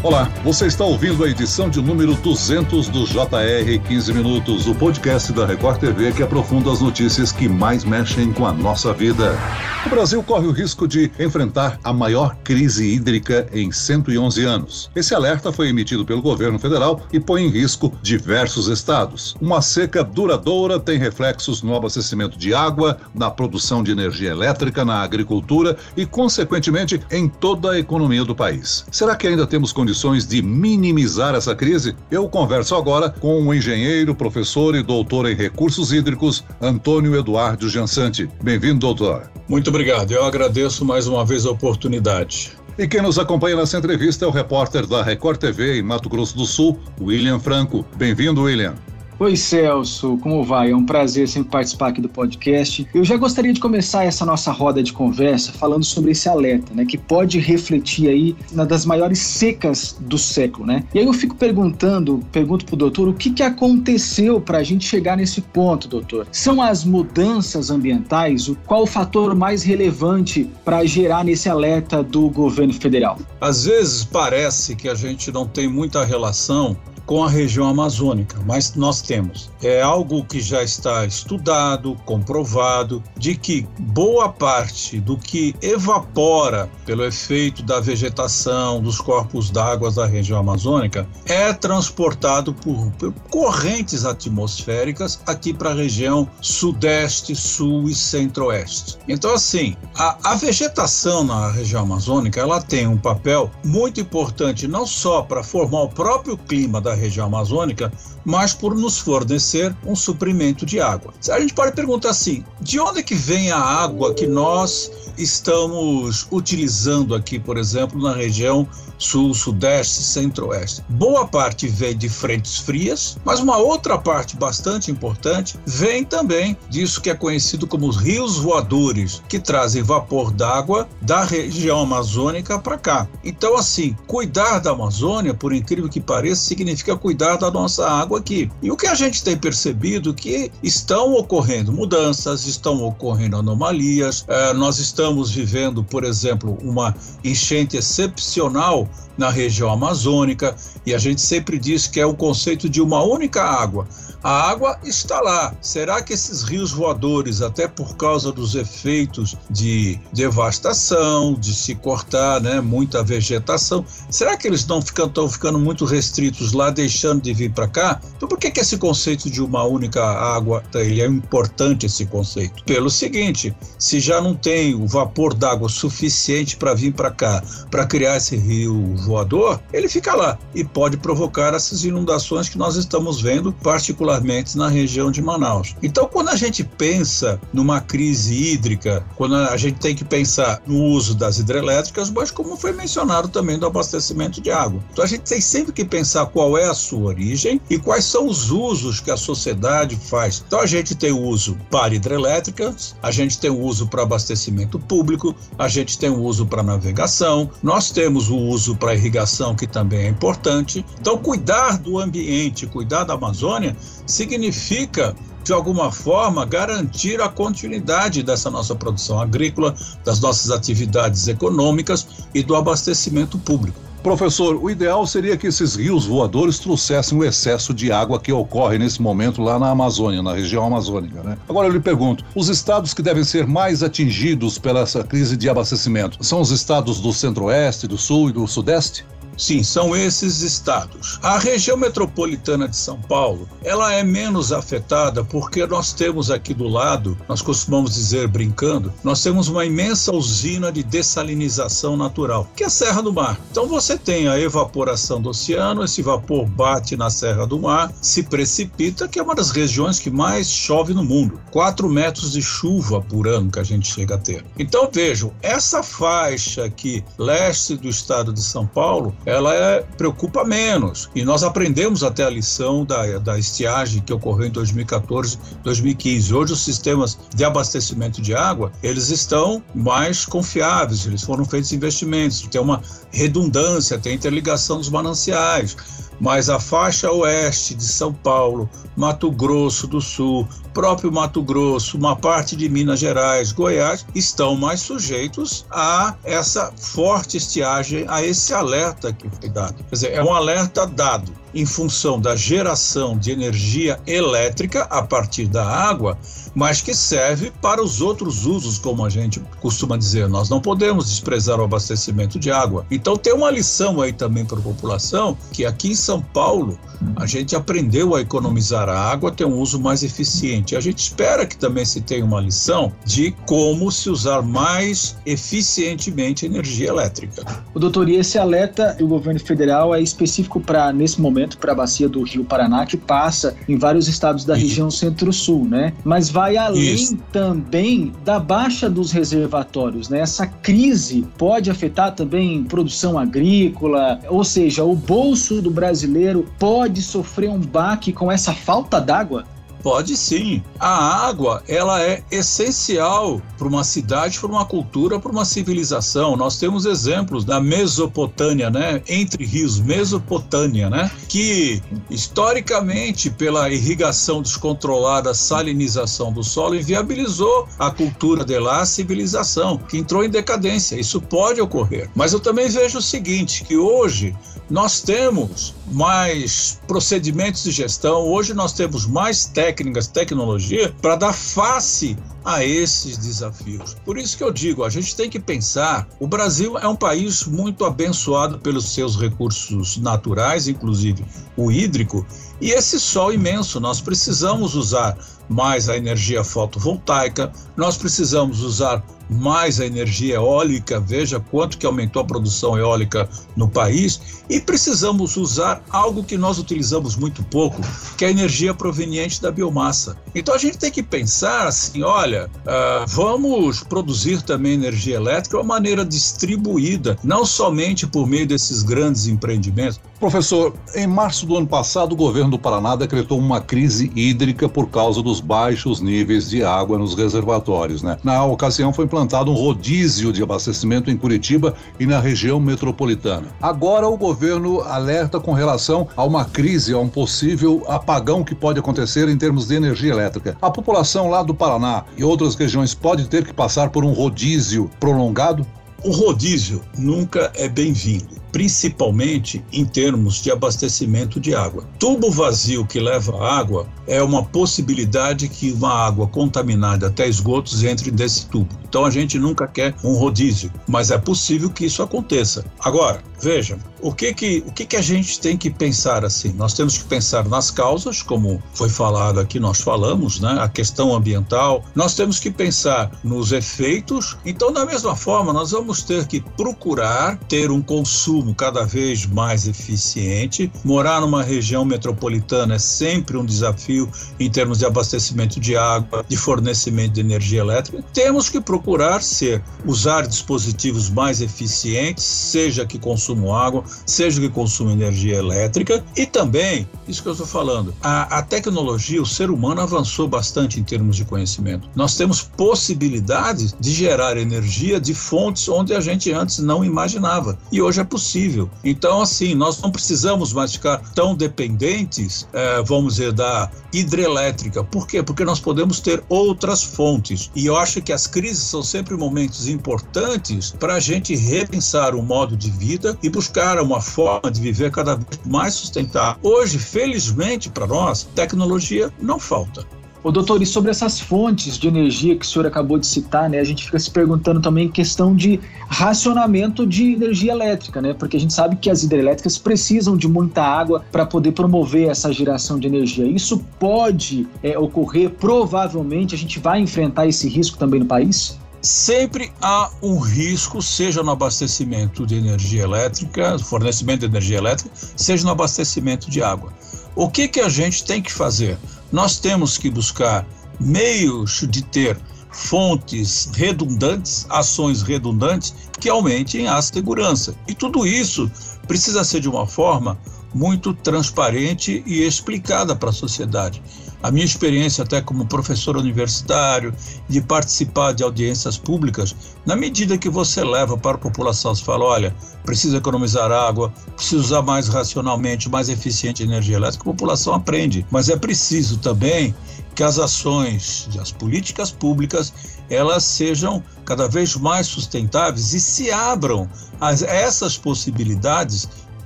Olá, você está ouvindo a edição de número 200 do JR 15 Minutos, o podcast da Record TV que aprofunda as notícias que mais mexem com a nossa vida. O Brasil corre o risco de enfrentar a maior crise hídrica em 111 anos. Esse alerta foi emitido pelo governo federal e põe em risco diversos estados. Uma seca duradoura tem reflexos no abastecimento de água, na produção de energia elétrica, na agricultura e, consequentemente, em toda a economia do país. Será que ainda temos condições condições de minimizar essa crise? Eu converso agora com o engenheiro, professor e doutor em recursos hídricos, Antônio Eduardo Jansante. Bem-vindo, doutor. Muito obrigado. Eu agradeço mais uma vez a oportunidade. E quem nos acompanha nessa entrevista é o repórter da Record TV em Mato Grosso do Sul, William Franco. Bem-vindo, William. Oi, Celso, como vai? É um prazer sempre participar aqui do podcast. Eu já gostaria de começar essa nossa roda de conversa falando sobre esse alerta, né, que pode refletir aí na das maiores secas do século, né? E aí eu fico perguntando, pergunto pro doutor, o que que aconteceu para a gente chegar nesse ponto, doutor? São as mudanças ambientais? O qual o fator mais relevante para gerar nesse alerta do governo federal? Às vezes parece que a gente não tem muita relação com a região amazônica, mas nós temos. É algo que já está estudado, comprovado, de que boa parte do que evapora pelo efeito da vegetação, dos corpos d'água da região amazônica, é transportado por, por correntes atmosféricas aqui para a região sudeste, sul e centro-oeste. Então, assim, a, a vegetação na região amazônica ela tem um papel muito importante não só para formar o próprio clima da região amazônica, mas por nos fornecer um suprimento de água. A gente pode perguntar assim: de onde é que vem a água que nós estamos utilizando aqui, por exemplo, na região sul, sudeste, centro-oeste. Boa parte vem de frentes frias, mas uma outra parte bastante importante vem também disso que é conhecido como os rios voadores, que trazem vapor d'água da região amazônica para cá. Então, assim, cuidar da Amazônia, por incrível que pareça, significa cuidar da nossa água aqui. E o que a gente tem percebido que estão ocorrendo mudanças, estão ocorrendo anomalias, é, nós estamos vivendo, por exemplo, uma enchente excepcional na região amazônica, e a gente sempre diz que é o conceito de uma única água. A água está lá. Será que esses rios voadores, até por causa dos efeitos de devastação, de se cortar né, muita vegetação, será que eles estão ficando muito restritos lá, deixando de vir para cá? Então, por que, que esse conceito de uma única água ele é importante esse conceito? Pelo seguinte: se já não tem o vapor d'água suficiente para vir para cá, para criar esse rio voador, ele fica lá e pode provocar essas inundações que nós estamos vendo, particularmente particularmente na região de Manaus. Então, quando a gente pensa numa crise hídrica, quando a gente tem que pensar no uso das hidrelétricas, mas como foi mencionado também do abastecimento de água. Então, a gente tem sempre que pensar qual é a sua origem e quais são os usos que a sociedade faz. Então, a gente tem o uso para hidrelétricas, a gente tem o uso para abastecimento público, a gente tem o uso para navegação, nós temos o uso para irrigação, que também é importante. Então, cuidar do ambiente, cuidar da Amazônia, significa de alguma forma, garantir a continuidade dessa nossa produção agrícola, das nossas atividades econômicas e do abastecimento público. Professor, o ideal seria que esses rios voadores trouxessem o excesso de água que ocorre nesse momento lá na Amazônia, na região amazônica, né? Agora eu lhe pergunto, os estados que devem ser mais atingidos pela essa crise de abastecimento são os estados do centro-oeste, do sul e do sudeste? Sim, são esses estados. A região metropolitana de São Paulo, ela é menos afetada porque nós temos aqui do lado, nós costumamos dizer brincando, nós temos uma imensa usina de dessalinização natural, que é a Serra do Mar. Então você tem a evaporação do oceano, esse vapor bate na Serra do Mar, se precipita, que é uma das regiões que mais chove no mundo. 4 metros de chuva por ano que a gente chega a ter. Então vejam, essa faixa aqui, leste do estado de São Paulo, ela é, preocupa menos. E nós aprendemos até a lição da, da estiagem que ocorreu em 2014, 2015. Hoje os sistemas de abastecimento de água, eles estão mais confiáveis, eles foram feitos investimentos, tem uma redundância, tem interligação dos mananciais. Mas a faixa oeste de São Paulo, Mato Grosso do Sul, próprio Mato Grosso, uma parte de Minas Gerais, Goiás, estão mais sujeitos a essa forte estiagem, a esse alerta que foi dado. Quer dizer, é um alerta dado em função da geração de energia elétrica a partir da água, mas que serve para os outros usos, como a gente costuma dizer. Nós não podemos desprezar o abastecimento de água. Então tem uma lição aí também para a população, que aqui em São Paulo a gente aprendeu a economizar a água, ter um uso mais eficiente. A gente espera que também se tenha uma lição de como se usar mais eficientemente a energia elétrica. O doutor, e esse alerta do governo federal é específico para, nesse momento, para a bacia do Rio Paraná, que passa em vários estados da região centro-sul, né? Mas vai além Isso. também da baixa dos reservatórios, né? Essa crise pode afetar também produção agrícola, ou seja, o bolso do brasileiro pode sofrer um baque com essa falta d'água? Pode sim. A água, ela é essencial para uma cidade, para uma cultura, para uma civilização. Nós temos exemplos da Mesopotâmia, né? Entre rios, Mesopotâmia, né? Que historicamente, pela irrigação descontrolada, salinização do solo, inviabilizou a cultura de lá, a civilização, que entrou em decadência. Isso pode ocorrer. Mas eu também vejo o seguinte, que hoje nós temos mais procedimentos de gestão, hoje nós temos mais técnicas, tecnologia para dar face a esses desafios. Por isso que eu digo, a gente tem que pensar, o Brasil é um país muito abençoado pelos seus recursos naturais, inclusive o hídrico, e esse sol imenso, nós precisamos usar mais a energia fotovoltaica, nós precisamos usar mais a energia eólica, veja quanto que aumentou a produção eólica no país, e precisamos usar algo que nós utilizamos muito pouco, que é a energia proveniente da biomassa. Então a gente tem que pensar assim, olha, uh, vamos produzir também energia elétrica de uma maneira distribuída, não somente por meio desses grandes empreendimentos. Professor, em março do ano passado, o governo do Paraná decretou uma crise hídrica por causa dos baixos níveis de água nos reservatórios. Né? Na ocasião, foi implantado um rodízio de abastecimento em Curitiba e na região metropolitana. Agora, o governo alerta com relação a uma crise, a um possível apagão que pode acontecer em termos de energia elétrica. A população lá do Paraná e outras regiões pode ter que passar por um rodízio prolongado? O rodízio nunca é bem-vindo principalmente em termos de abastecimento de água. Tubo vazio que leva água é uma possibilidade que uma água contaminada até esgotos entre nesse tubo. Então a gente nunca quer um rodízio, mas é possível que isso aconteça. Agora, veja, o que que, o que que a gente tem que pensar assim? Nós temos que pensar nas causas, como foi falado aqui, nós falamos, né? A questão ambiental. Nós temos que pensar nos efeitos. Então, da mesma forma, nós vamos ter que procurar ter um consumo cada vez mais eficiente. Morar numa região metropolitana é sempre um desafio em termos de abastecimento de água, de fornecimento de energia elétrica. Temos que procurar ser, usar dispositivos mais eficientes, seja que consumam água, seja que consumam energia elétrica, e também, isso que eu estou falando, a, a tecnologia, o ser humano avançou bastante em termos de conhecimento. Nós temos possibilidades de gerar energia de fontes onde a gente antes não imaginava, e hoje é possível. Então, assim, nós não precisamos mais ficar tão dependentes, é, vamos dizer, da hidrelétrica. Por quê? Porque nós podemos ter outras fontes. E eu acho que as crises são sempre momentos importantes para a gente repensar o modo de vida e buscar uma forma de viver cada vez mais sustentável. Hoje, felizmente para nós, tecnologia não falta. O doutor, e sobre essas fontes de energia que o senhor acabou de citar, né? A gente fica se perguntando também questão de racionamento de energia elétrica, né? Porque a gente sabe que as hidrelétricas precisam de muita água para poder promover essa geração de energia. Isso pode é, ocorrer, provavelmente a gente vai enfrentar esse risco também no país? Sempre há um risco, seja no abastecimento de energia elétrica, fornecimento de energia elétrica, seja no abastecimento de água. O que, que a gente tem que fazer? Nós temos que buscar meios de ter fontes redundantes, ações redundantes que aumentem a segurança. E tudo isso precisa ser de uma forma muito transparente e explicada para a sociedade. A minha experiência até como professor universitário, de participar de audiências públicas, na medida que você leva para a população, você fala, olha, precisa economizar água, precisa usar mais racionalmente, mais eficiente energia elétrica, a população aprende. Mas é preciso também que as ações, as políticas públicas, elas sejam cada vez mais sustentáveis e se abram a essas possibilidades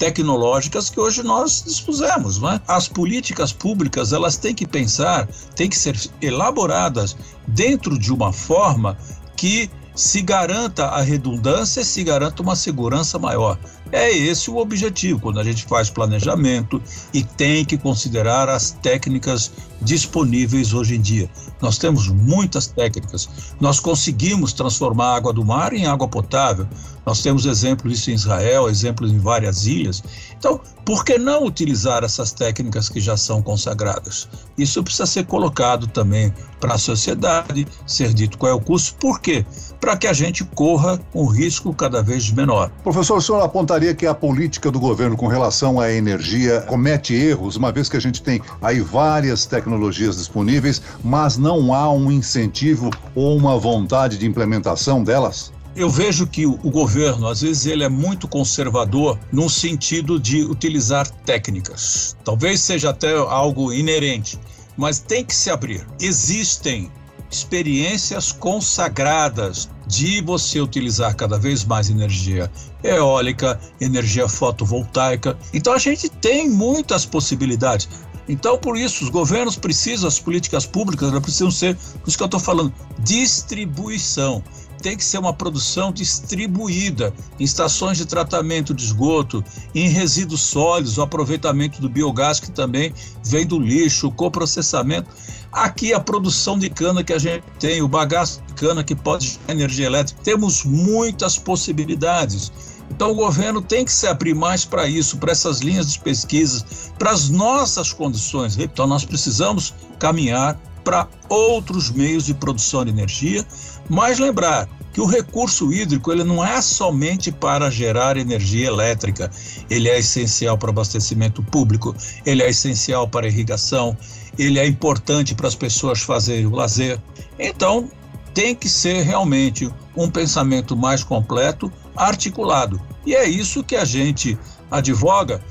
tecnológicas que hoje nós dispusemos. Né? As políticas públicas elas têm que pensar, têm que ser elaboradas dentro de uma forma que se garanta a redundância, se garanta uma segurança maior. É esse o objetivo quando a gente faz planejamento e tem que considerar as técnicas disponíveis hoje em dia. Nós temos muitas técnicas. Nós conseguimos transformar a água do mar em água potável. Nós temos exemplos disso em Israel, exemplos em várias ilhas. Então, por que não utilizar essas técnicas que já são consagradas? Isso precisa ser colocado também para a sociedade, ser dito qual é o custo. Por quê? Para que a gente corra um risco cada vez menor. Professor, o senhor apontaria que a política do governo com relação à energia comete erros, uma vez que a gente tem aí várias tecnologias disponíveis, mas não há um incentivo ou uma vontade de implementação delas? Eu vejo que o governo, às vezes, ele é muito conservador no sentido de utilizar técnicas. Talvez seja até algo inerente, mas tem que se abrir. Existem experiências consagradas de você utilizar cada vez mais energia eólica, energia fotovoltaica. Então a gente tem muitas possibilidades. Então, por isso, os governos precisam, as políticas públicas precisam ser, por isso que eu estou falando, distribuição tem que ser uma produção distribuída em estações de tratamento de esgoto, em resíduos sólidos, o aproveitamento do biogás que também vem do lixo, o coprocessamento. Aqui a produção de cana que a gente tem, o bagaço de cana que pode gerar energia elétrica, temos muitas possibilidades. Então o governo tem que se abrir mais para isso, para essas linhas de pesquisas, para as nossas condições. Então nós precisamos caminhar para outros meios de produção de energia, mas lembrar que o recurso hídrico ele não é somente para gerar energia elétrica, ele é essencial para abastecimento público, ele é essencial para irrigação, ele é importante para as pessoas fazerem o lazer. Então, tem que ser realmente um pensamento mais completo, articulado. E é isso que a gente advoga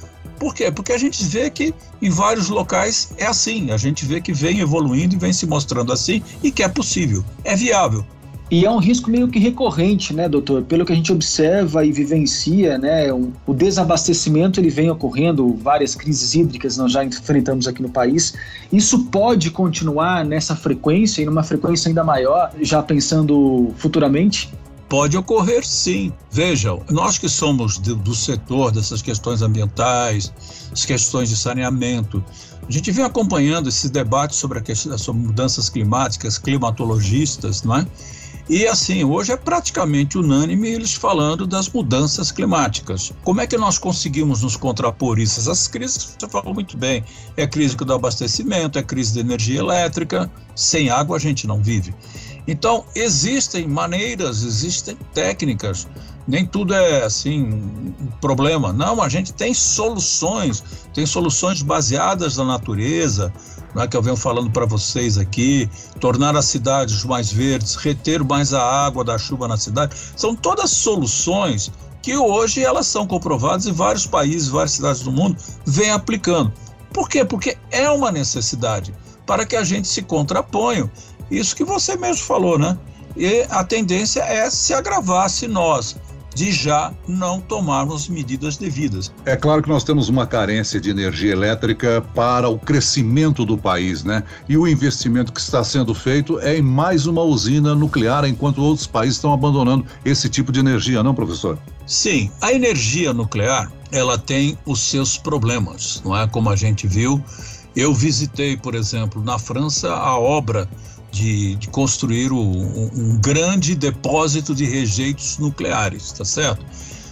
por quê? Porque a gente vê que em vários locais é assim, a gente vê que vem evoluindo e vem se mostrando assim e que é possível, é viável. E é um risco meio que recorrente, né, doutor? Pelo que a gente observa e vivencia, né, o, o, desabastecimento ele vem ocorrendo, várias crises hídricas nós já enfrentamos aqui no país. Isso pode continuar nessa frequência e numa frequência ainda maior, já pensando futuramente? Pode ocorrer sim. Vejam, nós que somos do, do setor dessas questões ambientais, as questões de saneamento, a gente vem acompanhando esses debates sobre, sobre mudanças climáticas, climatologistas, não é? E assim, hoje é praticamente unânime eles falando das mudanças climáticas. Como é que nós conseguimos nos contrapor isso? Essas crises, você falou muito bem, é a crise do abastecimento, é a crise da energia elétrica. Sem água a gente não vive. Então, existem maneiras, existem técnicas, nem tudo é assim um problema. Não, a gente tem soluções, tem soluções baseadas na natureza, né, que eu venho falando para vocês aqui, tornar as cidades mais verdes, reter mais a água da chuva na cidade. São todas soluções que hoje elas são comprovadas em vários países, várias cidades do mundo vêm aplicando. Por quê? Porque é uma necessidade para que a gente se contraponha isso que você mesmo falou, né? E a tendência é se agravar se nós de já não tomarmos medidas devidas. É claro que nós temos uma carência de energia elétrica para o crescimento do país, né? E o investimento que está sendo feito é em mais uma usina nuclear, enquanto outros países estão abandonando esse tipo de energia, não, professor? Sim, a energia nuclear, ela tem os seus problemas, não é? Como a gente viu, eu visitei, por exemplo, na França, a obra de, de construir um, um grande depósito de rejeitos nucleares, tá certo?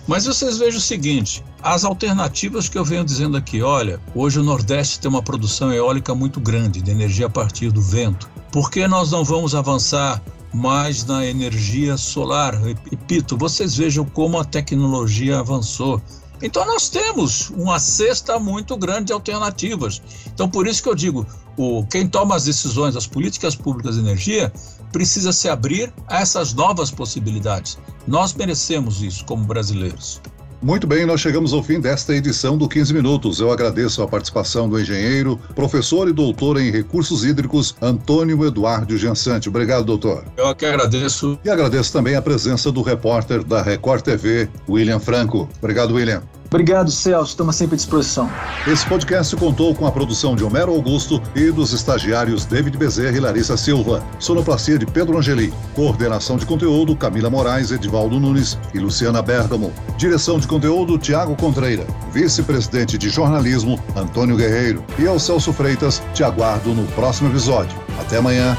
Mas vocês vejam o seguinte: as alternativas que eu venho dizendo aqui, olha, hoje o Nordeste tem uma produção eólica muito grande de energia a partir do vento. Por que nós não vamos avançar mais na energia solar? Repito, vocês vejam como a tecnologia avançou. Então nós temos uma cesta muito grande de alternativas. Então por isso que eu digo, o, quem toma as decisões, as políticas públicas de energia, precisa se abrir a essas novas possibilidades. Nós merecemos isso como brasileiros. Muito bem, nós chegamos ao fim desta edição do 15 Minutos. Eu agradeço a participação do engenheiro, professor e doutor em recursos hídricos, Antônio Eduardo Jansante. Obrigado, doutor. Eu que agradeço. E agradeço também a presença do repórter da Record TV, William Franco. Obrigado, William. Obrigado, Celso. Estamos sempre à disposição. Esse podcast contou com a produção de Homero Augusto e dos estagiários David Bezerra e Larissa Silva. Sonoplastia de Pedro Angeli. Coordenação de conteúdo Camila Moraes, Edivaldo Nunes e Luciana Bergamo. Direção de conteúdo Tiago Contreira. Vice-presidente de jornalismo Antônio Guerreiro. E ao Celso Freitas, te aguardo no próximo episódio. Até amanhã.